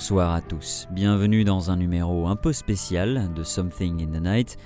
Bonsoir à tous, bienvenue dans un numéro un peu spécial de Something in the Night,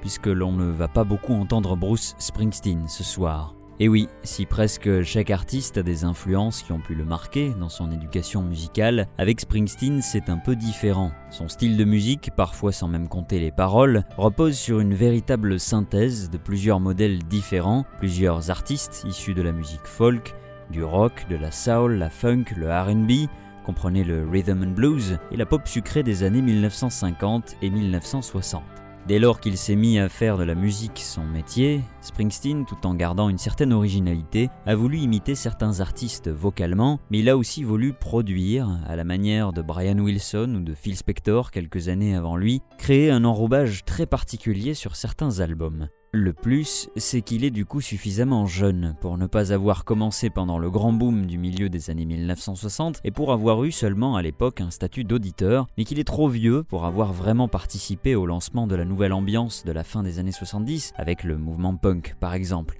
puisque l'on ne va pas beaucoup entendre Bruce Springsteen ce soir. Et oui, si presque chaque artiste a des influences qui ont pu le marquer dans son éducation musicale, avec Springsteen c'est un peu différent. Son style de musique, parfois sans même compter les paroles, repose sur une véritable synthèse de plusieurs modèles différents, plusieurs artistes issus de la musique folk, du rock, de la soul, la funk, le RB, comprenez le rhythm and blues et la pop sucrée des années 1950 et 1960. Dès lors qu'il s'est mis à faire de la musique son métier, Springsteen, tout en gardant une certaine originalité, a voulu imiter certains artistes vocalement, mais il a aussi voulu produire, à la manière de Brian Wilson ou de Phil Spector quelques années avant lui, créer un enrobage très particulier sur certains albums. Le plus, c'est qu'il est du coup suffisamment jeune pour ne pas avoir commencé pendant le grand boom du milieu des années 1960 et pour avoir eu seulement à l'époque un statut d'auditeur, mais qu'il est trop vieux pour avoir vraiment participé au lancement de la nouvelle ambiance de la fin des années 70 avec le mouvement punk par exemple.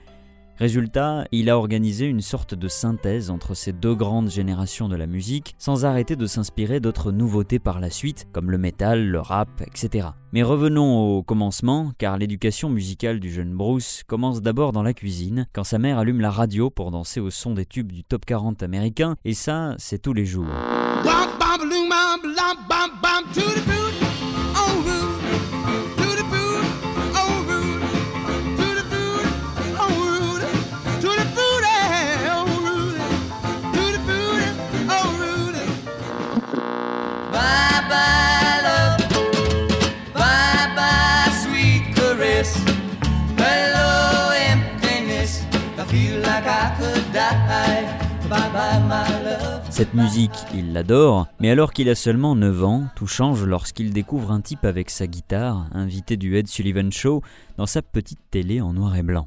Résultat, il a organisé une sorte de synthèse entre ces deux grandes générations de la musique, sans arrêter de s'inspirer d'autres nouveautés par la suite, comme le métal, le rap, etc. Mais revenons au commencement, car l'éducation musicale du jeune Bruce commence d'abord dans la cuisine, quand sa mère allume la radio pour danser au son des tubes du top 40 américain, et ça, c'est tous les jours. Cette musique, il l'adore, mais alors qu'il a seulement 9 ans, tout change lorsqu'il découvre un type avec sa guitare, invité du Ed Sullivan Show, dans sa petite télé en noir et blanc.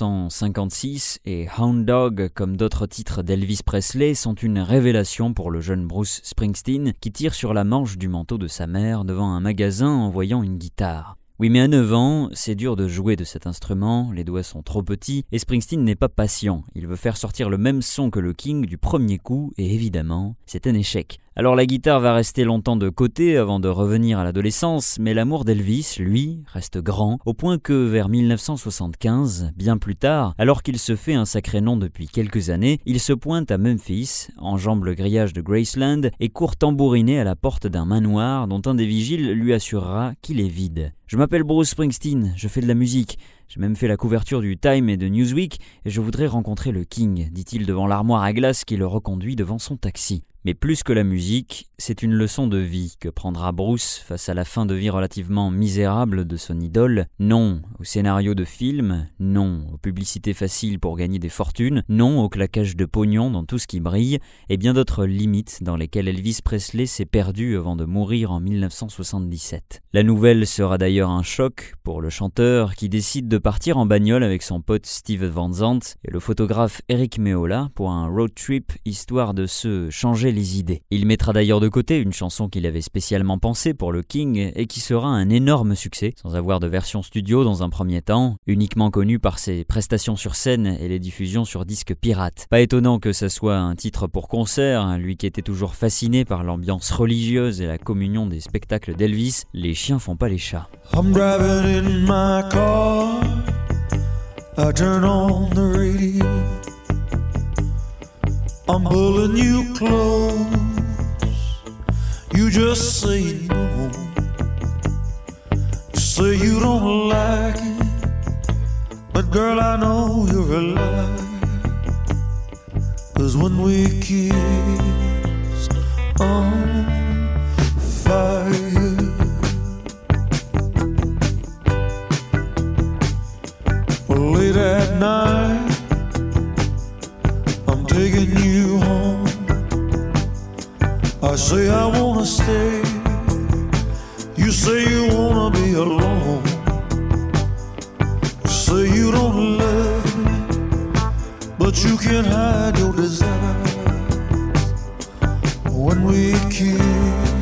1956 et Hound Dog, comme d'autres titres d'Elvis Presley, sont une révélation pour le jeune Bruce Springsteen qui tire sur la manche du manteau de sa mère devant un magasin en voyant une guitare. Oui, mais à 9 ans, c'est dur de jouer de cet instrument, les doigts sont trop petits, et Springsteen n'est pas patient. Il veut faire sortir le même son que le King du premier coup, et évidemment, c'est un échec. Alors la guitare va rester longtemps de côté avant de revenir à l'adolescence, mais l'amour d'Elvis, lui, reste grand, au point que vers 1975, bien plus tard, alors qu'il se fait un sacré nom depuis quelques années, il se pointe à Memphis, enjambe le grillage de Graceland et court tambouriner à la porte d'un manoir dont un des vigiles lui assurera qu'il est vide. Je m'appelle Bruce Springsteen, je fais de la musique. J'ai même fait la couverture du Time et de Newsweek et je voudrais rencontrer le King, dit-il devant l'armoire à glace qui le reconduit devant son taxi. Mais plus que la musique, c'est une leçon de vie que prendra Bruce face à la fin de vie relativement misérable de son idole. Non au scénario de film, non aux publicités faciles pour gagner des fortunes, non au claquage de pognon dans tout ce qui brille, et bien d'autres limites dans lesquelles Elvis Presley s'est perdu avant de mourir en 1977. La nouvelle sera d'ailleurs un choc pour le chanteur qui décide de partir en bagnole avec son pote Steve Van Zandt et le photographe Eric Meola pour un road trip histoire de se changer les idées. Il mettra d'ailleurs de côté une chanson qu'il avait spécialement pensée pour le King et qui sera un énorme succès, sans avoir de version studio dans un premier temps, uniquement connue par ses prestations sur scène et les diffusions sur disques pirates. Pas étonnant que ça soit un titre pour concert, lui qui était toujours fasciné par l'ambiance religieuse et la communion des spectacles d'Elvis, les chiens font pas les chats. Pulling you close. You just say no. You say you don't like it. But girl, I know you're a liar. Cause when we kiss on fire. Late at night taking you home. I say I wanna stay. You say you wanna be alone. You say you don't love me, but you can't hide your desire. When we kiss,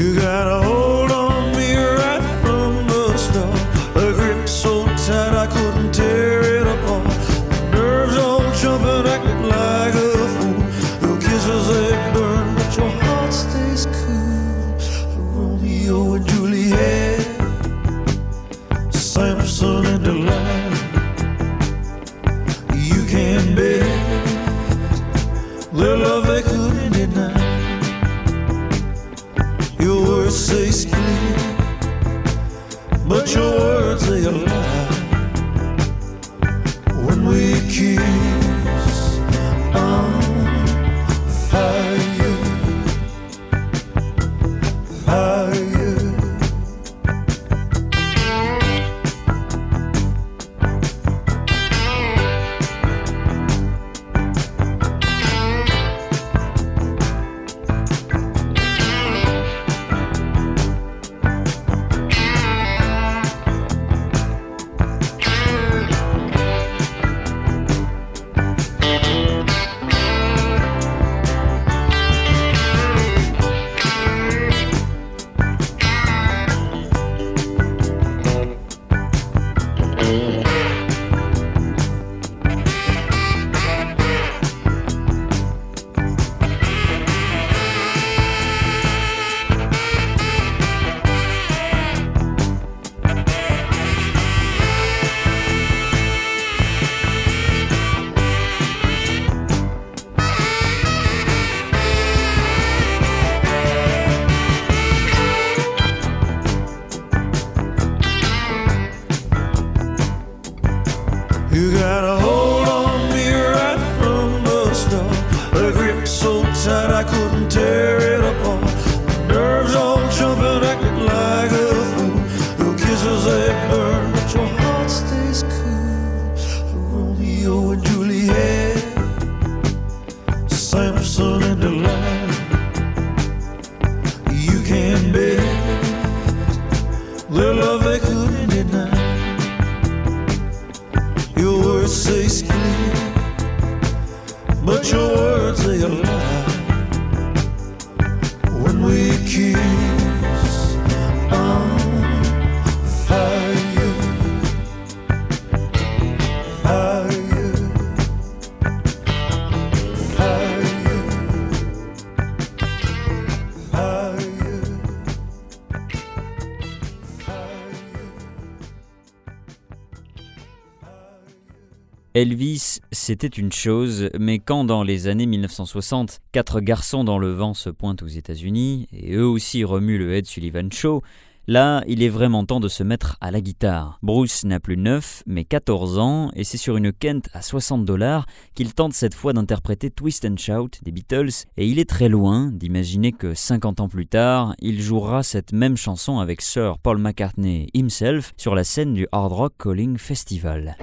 You got a hold on me right from the start. A grip so tight I couldn't tear it apart. The nerves all jumping, acting like c'était une chose, mais quand dans les années 1960, quatre garçons dans le vent se pointent aux États-Unis, et eux aussi remuent le Ed Sullivan Show, Là, il est vraiment temps de se mettre à la guitare. Bruce n'a plus 9, mais 14 ans, et c'est sur une Kent à 60 dollars qu'il tente cette fois d'interpréter Twist and Shout des Beatles, et il est très loin d'imaginer que 50 ans plus tard, il jouera cette même chanson avec Sir Paul McCartney himself sur la scène du Hard Rock Calling Festival.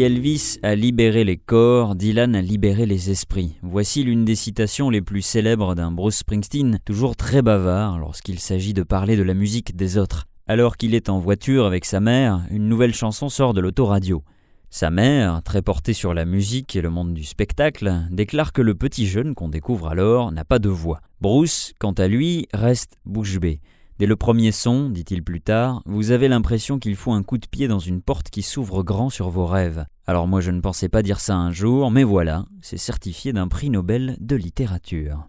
Elvis a libéré les corps, Dylan a libéré les esprits. Voici l'une des citations les plus célèbres d'un Bruce Springsteen, toujours très bavard lorsqu'il s'agit de parler de la musique des autres. Alors qu'il est en voiture avec sa mère, une nouvelle chanson sort de l'autoradio. Sa mère, très portée sur la musique et le monde du spectacle, déclare que le petit jeune qu'on découvre alors n'a pas de voix. Bruce, quant à lui, reste bouche bée. Dès le premier son, dit-il plus tard, vous avez l'impression qu'il faut un coup de pied dans une porte qui s'ouvre grand sur vos rêves. Alors moi je ne pensais pas dire ça un jour, mais voilà, c'est certifié d'un prix Nobel de littérature.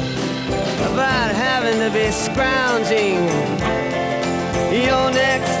about having to be scrounging. Your next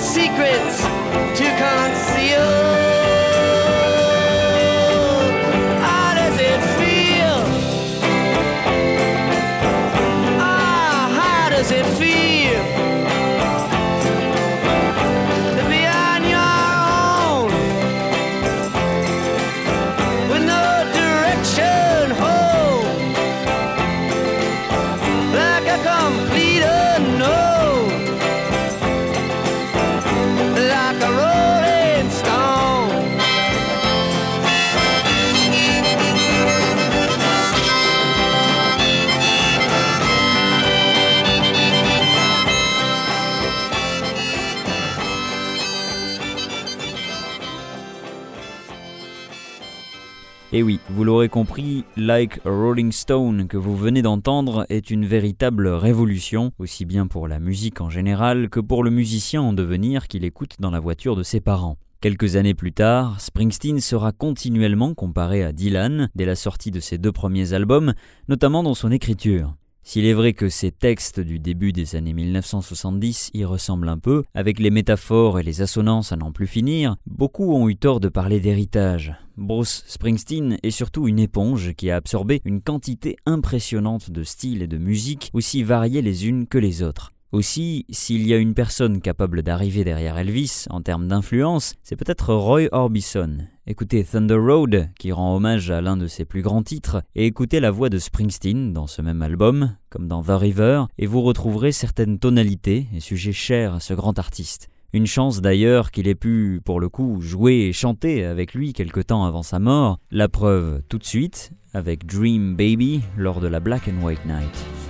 Secrets to conceal. Compris, Like a Rolling Stone que vous venez d'entendre est une véritable révolution, aussi bien pour la musique en général que pour le musicien en devenir qu'il écoute dans la voiture de ses parents. Quelques années plus tard, Springsteen sera continuellement comparé à Dylan dès la sortie de ses deux premiers albums, notamment dans son écriture. S'il est vrai que ces textes du début des années 1970 y ressemblent un peu, avec les métaphores et les assonances à n'en plus finir, beaucoup ont eu tort de parler d'héritage. Bruce Springsteen est surtout une éponge qui a absorbé une quantité impressionnante de styles et de musiques aussi variées les unes que les autres. Aussi, s'il y a une personne capable d'arriver derrière Elvis en termes d'influence, c'est peut-être Roy Orbison. Écoutez Thunder Road, qui rend hommage à l'un de ses plus grands titres, et écoutez la voix de Springsteen dans ce même album, comme dans The River, et vous retrouverez certaines tonalités et sujets chers à ce grand artiste. Une chance d'ailleurs qu'il ait pu, pour le coup, jouer et chanter avec lui quelque temps avant sa mort. La preuve tout de suite avec Dream Baby lors de la Black and White Night.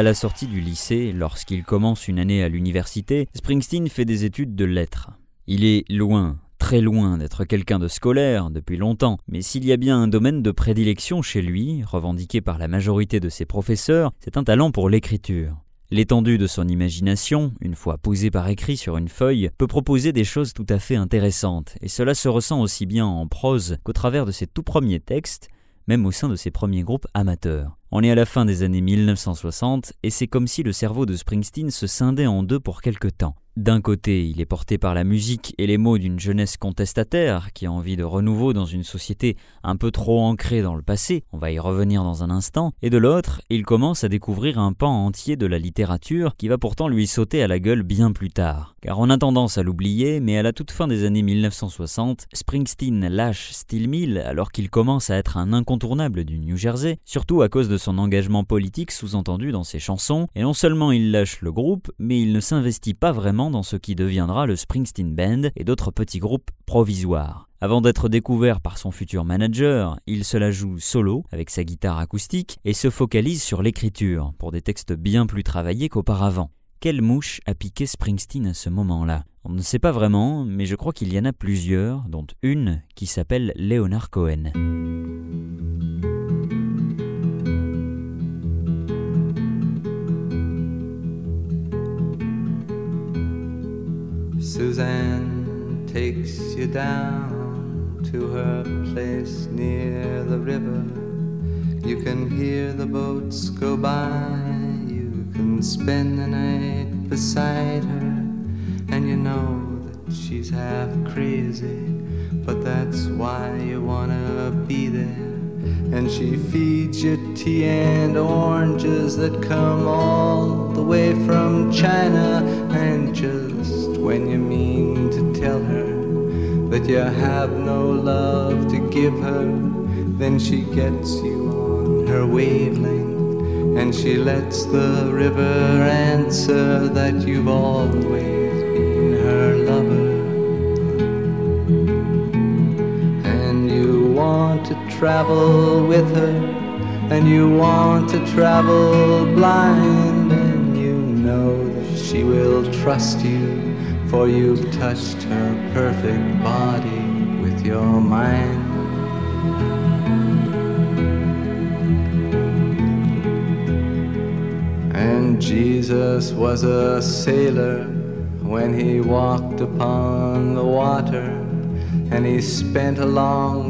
À la sortie du lycée, lorsqu'il commence une année à l'université, Springsteen fait des études de lettres. Il est loin, très loin d'être quelqu'un de scolaire depuis longtemps, mais s'il y a bien un domaine de prédilection chez lui, revendiqué par la majorité de ses professeurs, c'est un talent pour l'écriture. L'étendue de son imagination, une fois posée par écrit sur une feuille, peut proposer des choses tout à fait intéressantes, et cela se ressent aussi bien en prose qu'au travers de ses tout premiers textes, même au sein de ses premiers groupes amateurs. On est à la fin des années 1960 et c'est comme si le cerveau de Springsteen se scindait en deux pour quelque temps. D'un côté, il est porté par la musique et les mots d'une jeunesse contestataire qui a envie de renouveau dans une société un peu trop ancrée dans le passé, on va y revenir dans un instant, et de l'autre, il commence à découvrir un pan entier de la littérature qui va pourtant lui sauter à la gueule bien plus tard. Car on a tendance à l'oublier, mais à la toute fin des années 1960, Springsteen lâche Steel Mill alors qu'il commence à être un incontournable du New Jersey, surtout à cause de son engagement politique sous-entendu dans ses chansons, et non seulement il lâche le groupe, mais il ne s'investit pas vraiment dans ce qui deviendra le Springsteen Band et d'autres petits groupes provisoires. Avant d'être découvert par son futur manager, il se la joue solo avec sa guitare acoustique et se focalise sur l'écriture pour des textes bien plus travaillés qu'auparavant. Quelle mouche a piqué Springsteen à ce moment-là? On ne sait pas vraiment, mais je crois qu'il y en a plusieurs, dont une qui s'appelle Leonard Cohen. Suzanne takes you down to her place near the river. You can hear the boats go by. You can spend the night beside her. And you know that she's half crazy. But that's why you wanna be there. And she feeds you tea and oranges that come all the way from China. And just when you mean to tell her that you have no love to give her, then she gets you on her wavelength and she lets the river answer that you've always travel with her, and you want to travel blind, and you know that she will trust you for you've touched her perfect body with your mind. And Jesus was a sailor when he walked upon the water. And he spent a long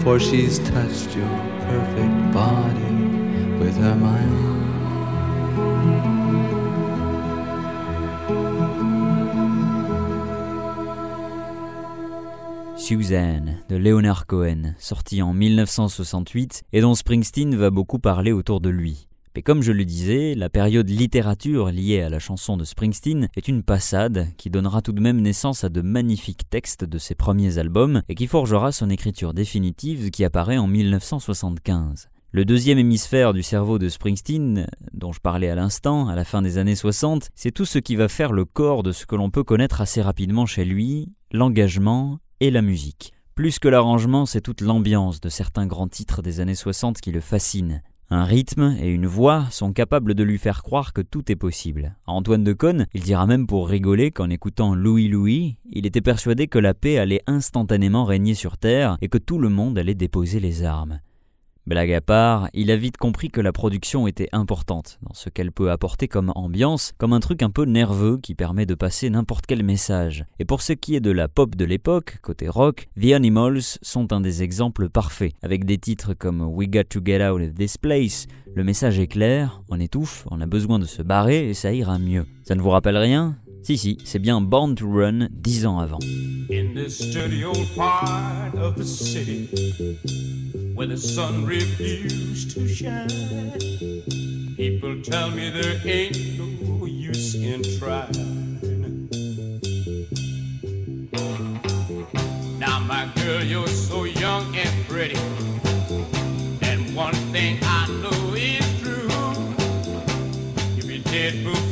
for she's touched your perfect body with her mind. Suzanne de Leonard Cohen, sorti en 1968 et dont Springsteen va beaucoup parler autour de lui. Mais comme je le disais, la période littérature liée à la chanson de Springsteen est une passade qui donnera tout de même naissance à de magnifiques textes de ses premiers albums et qui forgera son écriture définitive qui apparaît en 1975. Le deuxième hémisphère du cerveau de Springsteen, dont je parlais à l'instant, à la fin des années 60, c'est tout ce qui va faire le corps de ce que l'on peut connaître assez rapidement chez lui, l'engagement et la musique. Plus que l'arrangement, c'est toute l'ambiance de certains grands titres des années 60 qui le fascinent. Un rythme et une voix sont capables de lui faire croire que tout est possible. Antoine de Caunes, il dira même pour rigoler qu'en écoutant Louis Louis, il était persuadé que la paix allait instantanément régner sur Terre et que tout le monde allait déposer les armes. Blague à part, il a vite compris que la production était importante dans ce qu'elle peut apporter comme ambiance, comme un truc un peu nerveux qui permet de passer n'importe quel message. Et pour ce qui est de la pop de l'époque, côté rock, The Animals sont un des exemples parfaits. Avec des titres comme We Got to Get Out of This Place, le message est clair, on étouffe, on a besoin de se barrer et ça ira mieux. Ça ne vous rappelle rien? Si, si, c'est bien Born to Run dix ans avant. Where the sun refused to shine, people tell me there ain't no use in trying. Now, my girl, you're so young and pretty, and one thing I know is true. You'll be dead before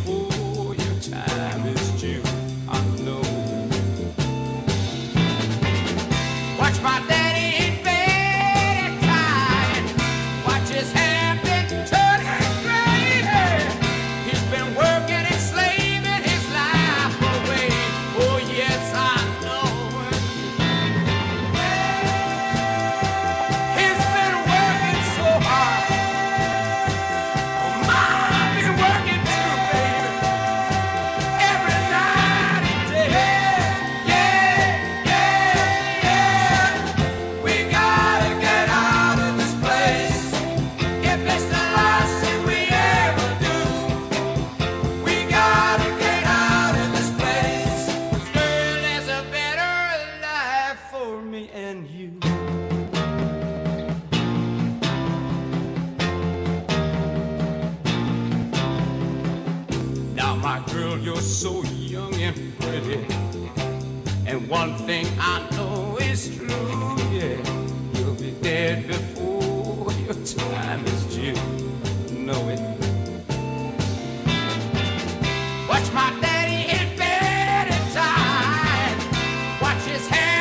his hand.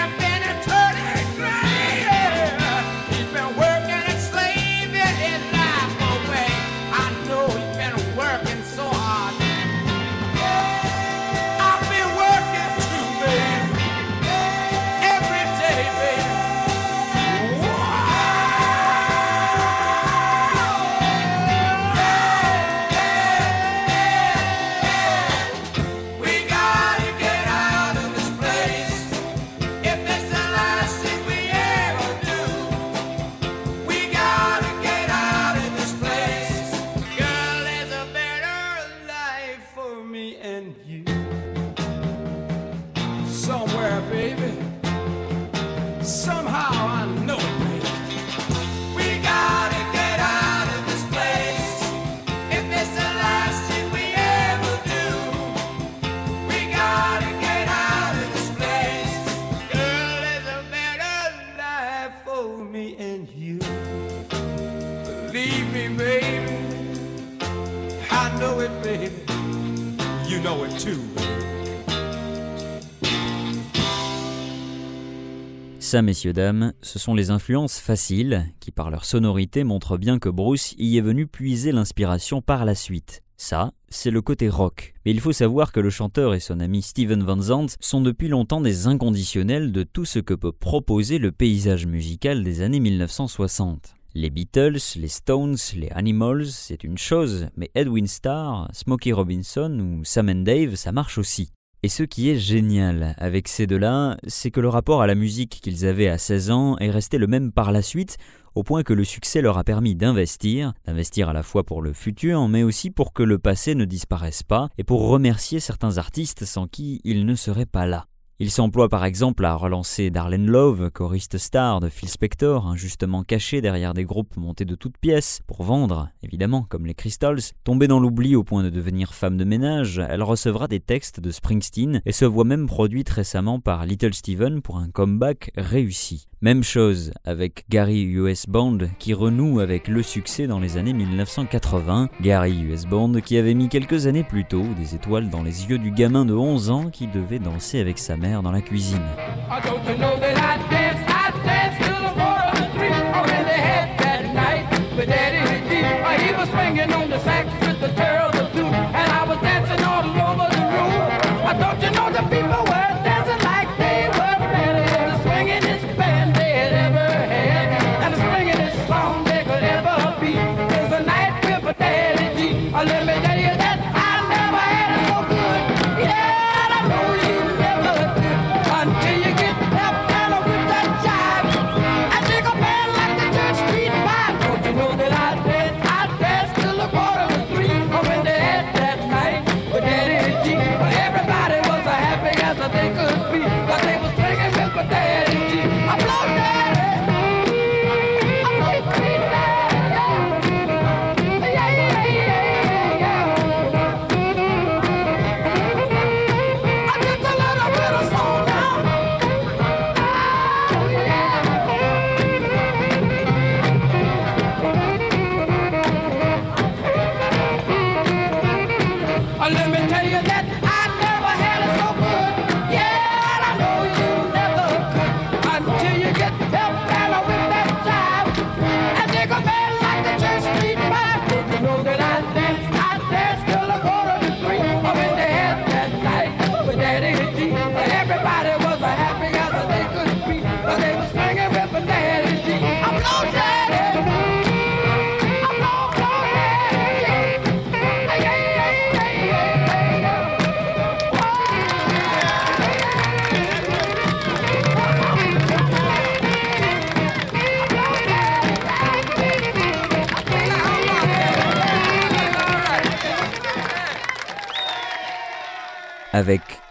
Ça, messieurs, dames, ce sont les influences faciles qui, par leur sonorité, montrent bien que Bruce y est venu puiser l'inspiration par la suite. Ça, c'est le côté rock. Mais il faut savoir que le chanteur et son ami Steven Van Zandt sont depuis longtemps des inconditionnels de tout ce que peut proposer le paysage musical des années 1960. Les Beatles, les Stones, les Animals, c'est une chose, mais Edwin Starr, Smokey Robinson ou Sam and Dave, ça marche aussi. Et ce qui est génial avec ces deux-là, c'est que le rapport à la musique qu'ils avaient à 16 ans est resté le même par la suite, au point que le succès leur a permis d'investir, d'investir à la fois pour le futur, mais aussi pour que le passé ne disparaisse pas, et pour remercier certains artistes sans qui ils ne seraient pas là. Il s'emploie par exemple à relancer Darlene Love, choriste star de Phil Spector, injustement caché derrière des groupes montés de toutes pièces, pour vendre, évidemment, comme les Crystals. Tombée dans l'oubli au point de devenir femme de ménage, elle recevra des textes de Springsteen et se voit même produite récemment par Little Steven pour un comeback réussi. Même chose avec Gary US Band qui renoue avec le succès dans les années 1980. Gary US Band qui avait mis quelques années plus tôt des étoiles dans les yeux du gamin de 11 ans qui devait danser avec sa mère dans la cuisine.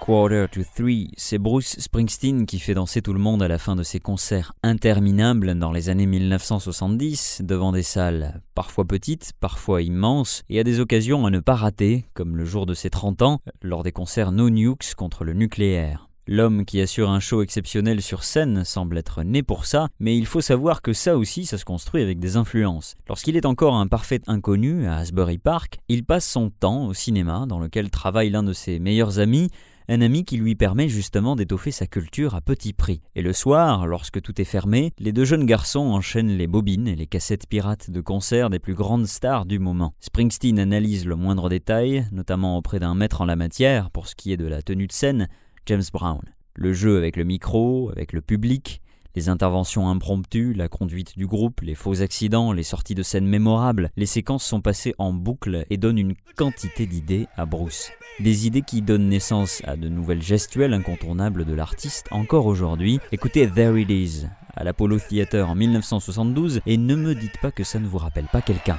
Quarter to Three, c'est Bruce Springsteen qui fait danser tout le monde à la fin de ses concerts interminables dans les années 1970 devant des salles parfois petites, parfois immenses et à des occasions à ne pas rater, comme le jour de ses 30 ans lors des concerts No Nukes contre le nucléaire. L'homme qui assure un show exceptionnel sur scène semble être né pour ça, mais il faut savoir que ça aussi, ça se construit avec des influences. Lorsqu'il est encore un parfait inconnu à Asbury Park, il passe son temps au cinéma, dans lequel travaille l'un de ses meilleurs amis, un ami qui lui permet justement d'étoffer sa culture à petit prix. Et le soir, lorsque tout est fermé, les deux jeunes garçons enchaînent les bobines et les cassettes pirates de concerts des plus grandes stars du moment. Springsteen analyse le moindre détail, notamment auprès d'un maître en la matière pour ce qui est de la tenue de scène, James Brown. Le jeu avec le micro, avec le public, les interventions impromptues, la conduite du groupe, les faux accidents, les sorties de scènes mémorables, les séquences sont passées en boucle et donnent une quantité d'idées à Bruce. Des idées qui donnent naissance à de nouvelles gestuelles incontournables de l'artiste encore aujourd'hui. Écoutez There It Is à l'Apollo Theater en 1972 et ne me dites pas que ça ne vous rappelle pas quelqu'un.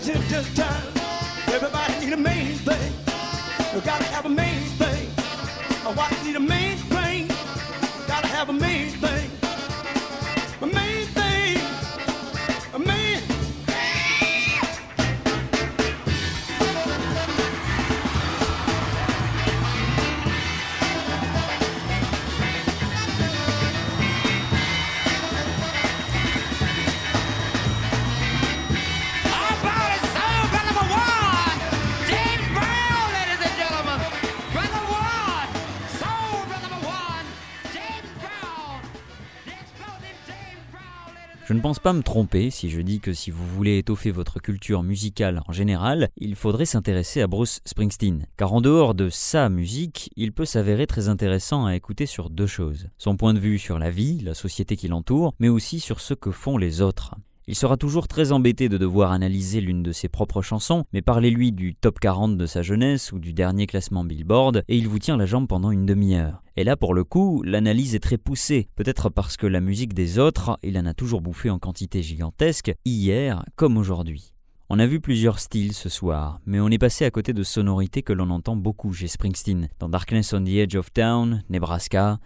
Cause it's just time. Everybody need a man. Pense pas me tromper si je dis que si vous voulez étoffer votre culture musicale en général, il faudrait s'intéresser à Bruce Springsteen. Car en dehors de sa musique, il peut s'avérer très intéressant à écouter sur deux choses. Son point de vue sur la vie, la société qui l'entoure, mais aussi sur ce que font les autres. Il sera toujours très embêté de devoir analyser l'une de ses propres chansons, mais parlez-lui du top 40 de sa jeunesse ou du dernier classement Billboard, et il vous tient la jambe pendant une demi-heure. Et là, pour le coup, l'analyse est très poussée, peut-être parce que la musique des autres, il en a toujours bouffé en quantité gigantesque, hier comme aujourd'hui. On a vu plusieurs styles ce soir, mais on est passé à côté de sonorités que l'on entend beaucoup chez Springsteen, dans Darkness on the Edge of Town, Nebraska,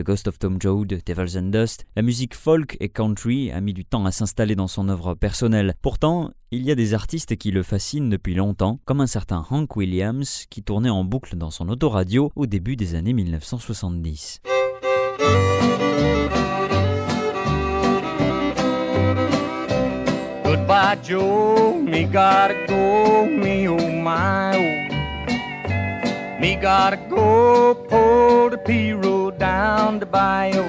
The Ghost of Tom Joad, Devils and Dust, la musique folk et country a mis du temps à s'installer dans son œuvre personnelle. Pourtant, il y a des artistes qui le fascinent depuis longtemps, comme un certain Hank Williams qui tournait en boucle dans son autoradio au début des années 1970. Goodbye, Joe. Me gotta go. Me oh my oh. Me gotta go. Pull the P road down the bayou.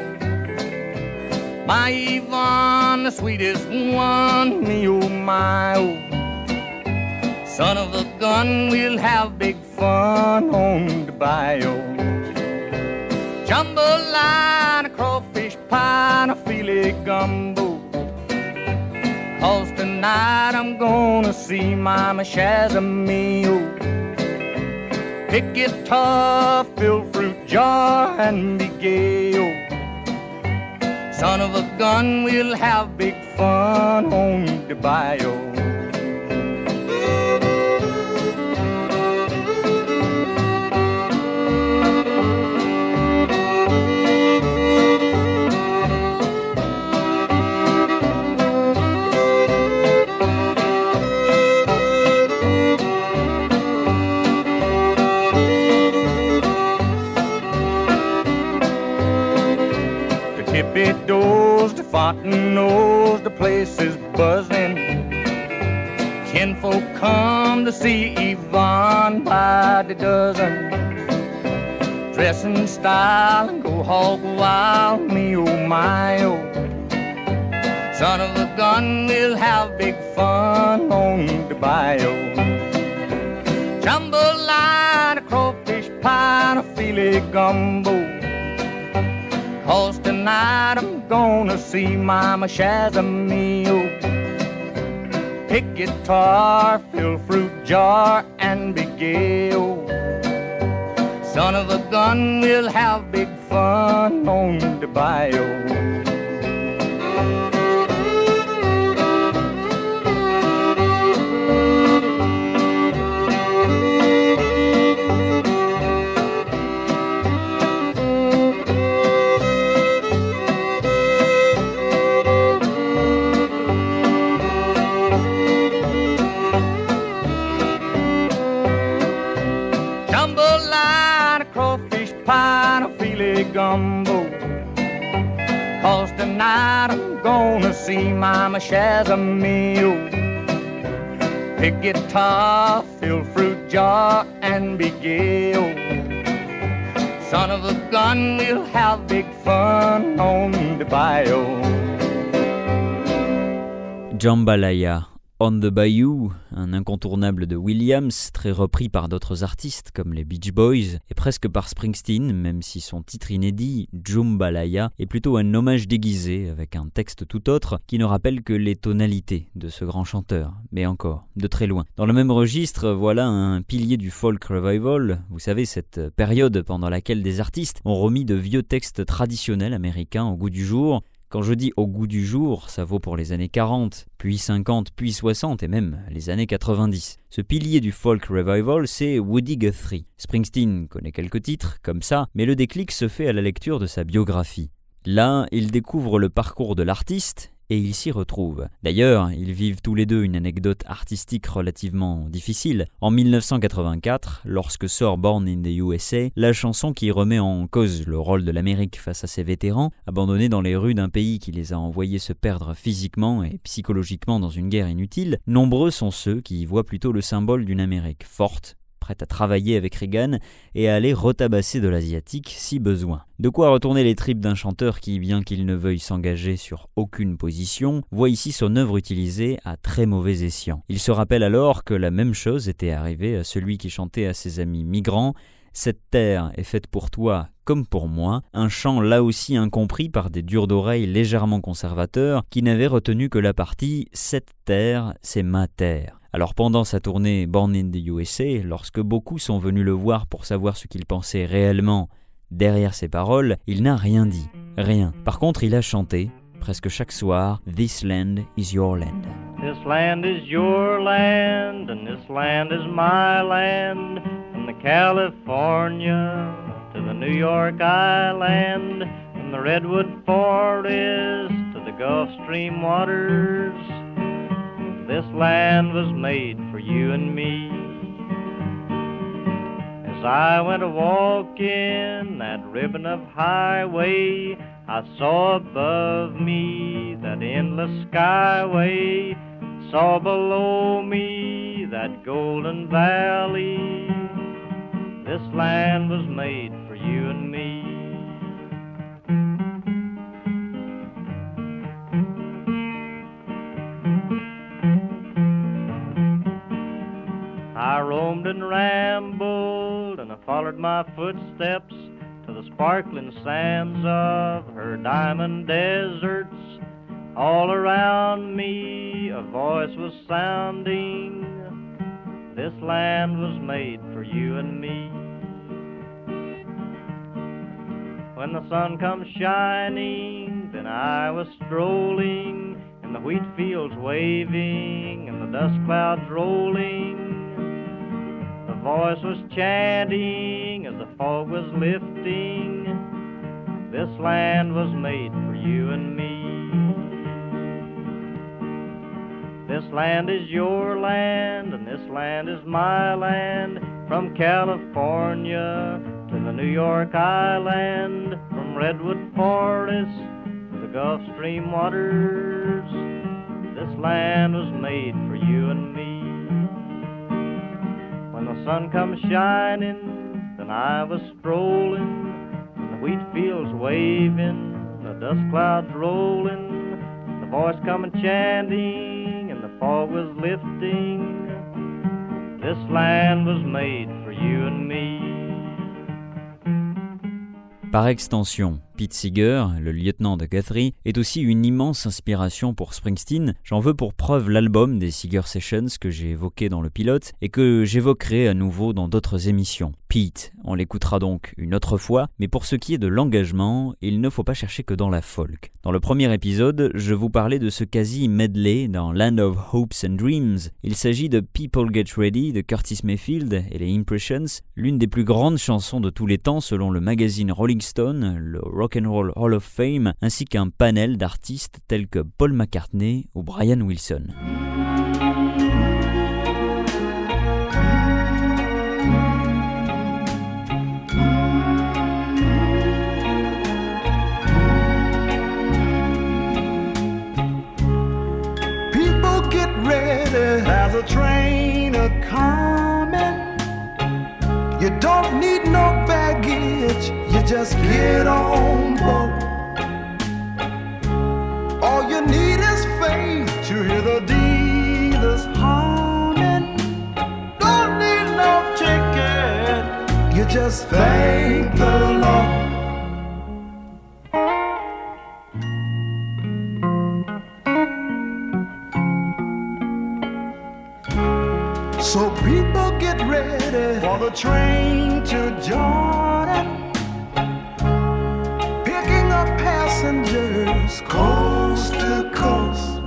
My Yvonne, the sweetest one. Me oh my oh. Son of a gun, we'll have big fun on the bayou. Jambalaya, crawfish pie, and a filet gumbo. Cause tonight I'm gonna see Mama Shazamio. Pick guitar, fill fruit jar, and be gay. oh. Son of a gun, we'll have big fun on the bayou. Oh. Fountain nose, the place is buzzing. Kinfolk come to see Yvonne by the dozen. Dress in style and go hog wild, me oh my oh. Son of a gun, we'll have big fun on the bayou. Jambalaya, crawfish pie, and a filet gumbo. Cause tonight I'm gonna see Mama Shazamio. Pick guitar, fill fruit jar, and be gay. Son of a gun, we'll have big fun on the bayou. Gumbo. Cause tonight I'm gonna see Mama Shazamio. Pick guitar, fill fruit jar, and be gay. Son of a gun, we'll have big fun on the bayou. Jambalaya, On the Bayou, un incontournable de Williams, très repris par d'autres artistes comme les Beach Boys et presque par Springsteen, même si son titre inédit, Jumbalaya, est plutôt un hommage déguisé avec un texte tout autre qui ne rappelle que les tonalités de ce grand chanteur, mais encore, de très loin. Dans le même registre, voilà un pilier du folk revival, vous savez, cette période pendant laquelle des artistes ont remis de vieux textes traditionnels américains au goût du jour, quand je dis au goût du jour, ça vaut pour les années 40, puis 50, puis 60 et même les années 90. Ce pilier du folk revival, c'est Woody Guthrie. Springsteen connaît quelques titres comme ça, mais le déclic se fait à la lecture de sa biographie. Là, il découvre le parcours de l'artiste et ils s'y retrouvent. D'ailleurs, ils vivent tous les deux une anecdote artistique relativement difficile. En 1984, lorsque sort Born in the USA, la chanson qui remet en cause le rôle de l'Amérique face à ses vétérans, abandonnés dans les rues d'un pays qui les a envoyés se perdre physiquement et psychologiquement dans une guerre inutile, nombreux sont ceux qui y voient plutôt le symbole d'une Amérique forte, prête à travailler avec Reagan et à aller retabasser de l'asiatique si besoin. De quoi retourner les tripes d'un chanteur qui, bien qu'il ne veuille s'engager sur aucune position, voit ici son œuvre utilisée à très mauvais escient. Il se rappelle alors que la même chose était arrivée à celui qui chantait à ses amis migrants cette terre est faite pour toi comme pour moi, un chant là aussi incompris par des durs d'oreilles légèrement conservateurs qui n'avaient retenu que la partie Cette terre, c'est ma terre. Alors pendant sa tournée Born in the USA, lorsque beaucoup sont venus le voir pour savoir ce qu'il pensait réellement derrière ses paroles, il n'a rien dit, rien. Par contre, il a chanté, presque chaque soir, This land is your land. This land is your land, and this land is my land. From the California to the New York Island, from the Redwood Forest to the Gulf Stream waters. This land was made for you and me. As I went a walking that ribbon of highway, I saw above me that endless skyway, saw below me that golden valley. This land was made for you and me. I roamed and rambled, and I followed my footsteps to the sparkling sands of her diamond deserts. All around me a voice was sounding. This land was made for you and me. When the sun comes shining, then I was strolling, and the wheat fields waving, and the dust clouds rolling. Voice was chanting as the fog was lifting. This land was made for you and me. This land is your land, and this land is my land. From California to the New York Island, from Redwood Forest to the Gulf Stream waters. This land was made for you and me. The sun comes shining, then I was strolling, and the wheat fields waving, the dust clouds rolling, the voice coming chanting, and the fog was lifting. This land was made for you and me. Par extension, Pete Seeger, le lieutenant de Guthrie, est aussi une immense inspiration pour Springsteen. J'en veux pour preuve l'album des Seeger Sessions que j'ai évoqué dans le pilote et que j'évoquerai à nouveau dans d'autres émissions. Pete, on l'écoutera donc une autre fois, mais pour ce qui est de l'engagement, il ne faut pas chercher que dans la folk. Dans le premier épisode, je vous parlais de ce quasi-medley dans Land of Hopes and Dreams. Il s'agit de People Get Ready de Curtis Mayfield et les Impressions, l'une des plus grandes chansons de tous les temps selon le magazine Rolling Stone, le Rock Hall of Fame, ainsi qu'un panel d'artistes tels que Paul McCartney ou Brian Wilson. just get on board. All you need is faith to hear the dealers honing. Don't need no ticket. You just thank the Lord. So people get ready for the train to Jordan. coast to coast.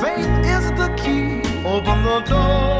Faith is the key. Open the door.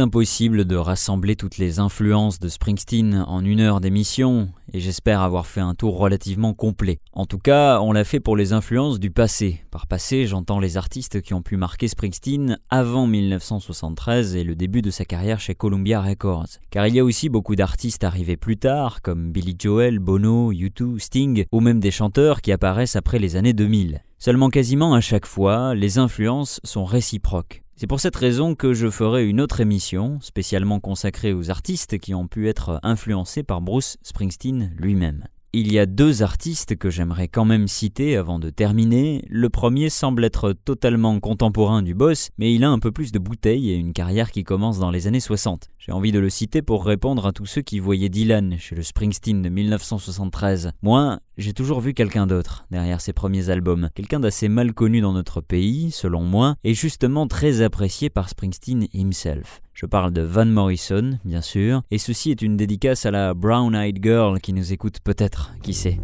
impossible de rassembler toutes les influences de Springsteen en une heure d'émission, et j'espère avoir fait un tour relativement complet. En tout cas, on l'a fait pour les influences du passé. Par passé, j'entends les artistes qui ont pu marquer Springsteen avant 1973 et le début de sa carrière chez Columbia Records. Car il y a aussi beaucoup d'artistes arrivés plus tard, comme Billy Joel, Bono, U2, Sting, ou même des chanteurs qui apparaissent après les années 2000. Seulement quasiment à chaque fois, les influences sont réciproques. C'est pour cette raison que je ferai une autre émission spécialement consacrée aux artistes qui ont pu être influencés par Bruce Springsteen lui-même. Il y a deux artistes que j'aimerais quand même citer avant de terminer. Le premier semble être totalement contemporain du boss, mais il a un peu plus de bouteilles et une carrière qui commence dans les années 60. J'ai envie de le citer pour répondre à tous ceux qui voyaient Dylan chez le Springsteen de 1973. Moi, j'ai toujours vu quelqu'un d'autre derrière ses premiers albums, quelqu'un d'assez mal connu dans notre pays, selon moi, et justement très apprécié par Springsteen himself. Je parle de Van Morrison, bien sûr, et ceci est une dédicace à la Brown Eyed Girl qui nous écoute peut-être, qui sait.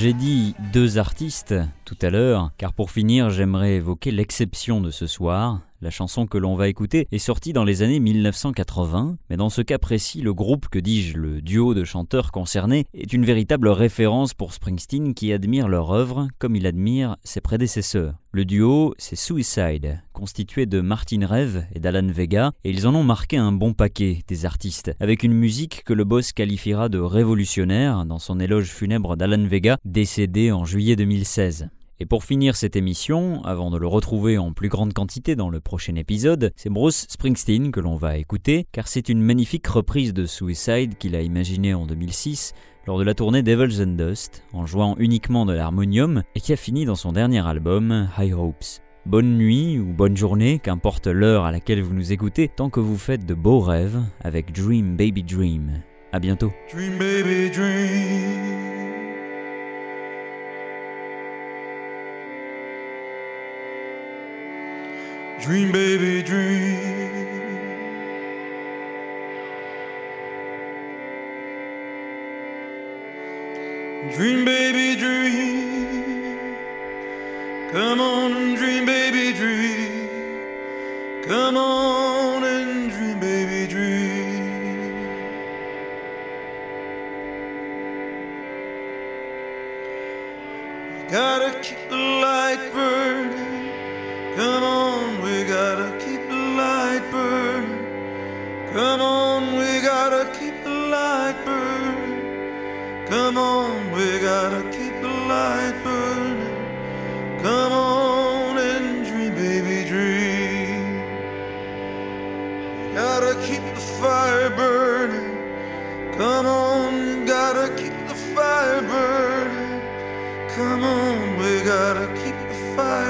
J'ai dit deux artistes tout à l'heure, car pour finir, j'aimerais évoquer l'exception de ce soir. La chanson que l'on va écouter est sortie dans les années 1980, mais dans ce cas précis, le groupe, que dis-je, le duo de chanteurs concernés, est une véritable référence pour Springsteen qui admire leur œuvre comme il admire ses prédécesseurs. Le duo, c'est Suicide, constitué de Martin Rev et d'Alan Vega, et ils en ont marqué un bon paquet, des artistes, avec une musique que le boss qualifiera de révolutionnaire dans son éloge funèbre d'Alan Vega, décédé en juillet 2016. Et pour finir cette émission, avant de le retrouver en plus grande quantité dans le prochain épisode, c'est Bruce Springsteen que l'on va écouter, car c'est une magnifique reprise de Suicide qu'il a imaginée en 2006 lors de la tournée Devils and Dust, en jouant uniquement de l'harmonium, et qui a fini dans son dernier album, High Hopes. Bonne nuit ou bonne journée, qu'importe l'heure à laquelle vous nous écoutez, tant que vous faites de beaux rêves avec Dream Baby Dream. À bientôt. Dream, baby, dream. Dream, baby, dream. Come on and dream, baby, dream. Come on and dream, baby, dream. Gotta keep the light burning. Come on, Come on, we gotta keep the light burning. Come on, we gotta keep the light burning. Come on and dream, baby, dream. Gotta keep the fire burning. Come on, gotta keep the fire burning. Come on, we gotta keep the fire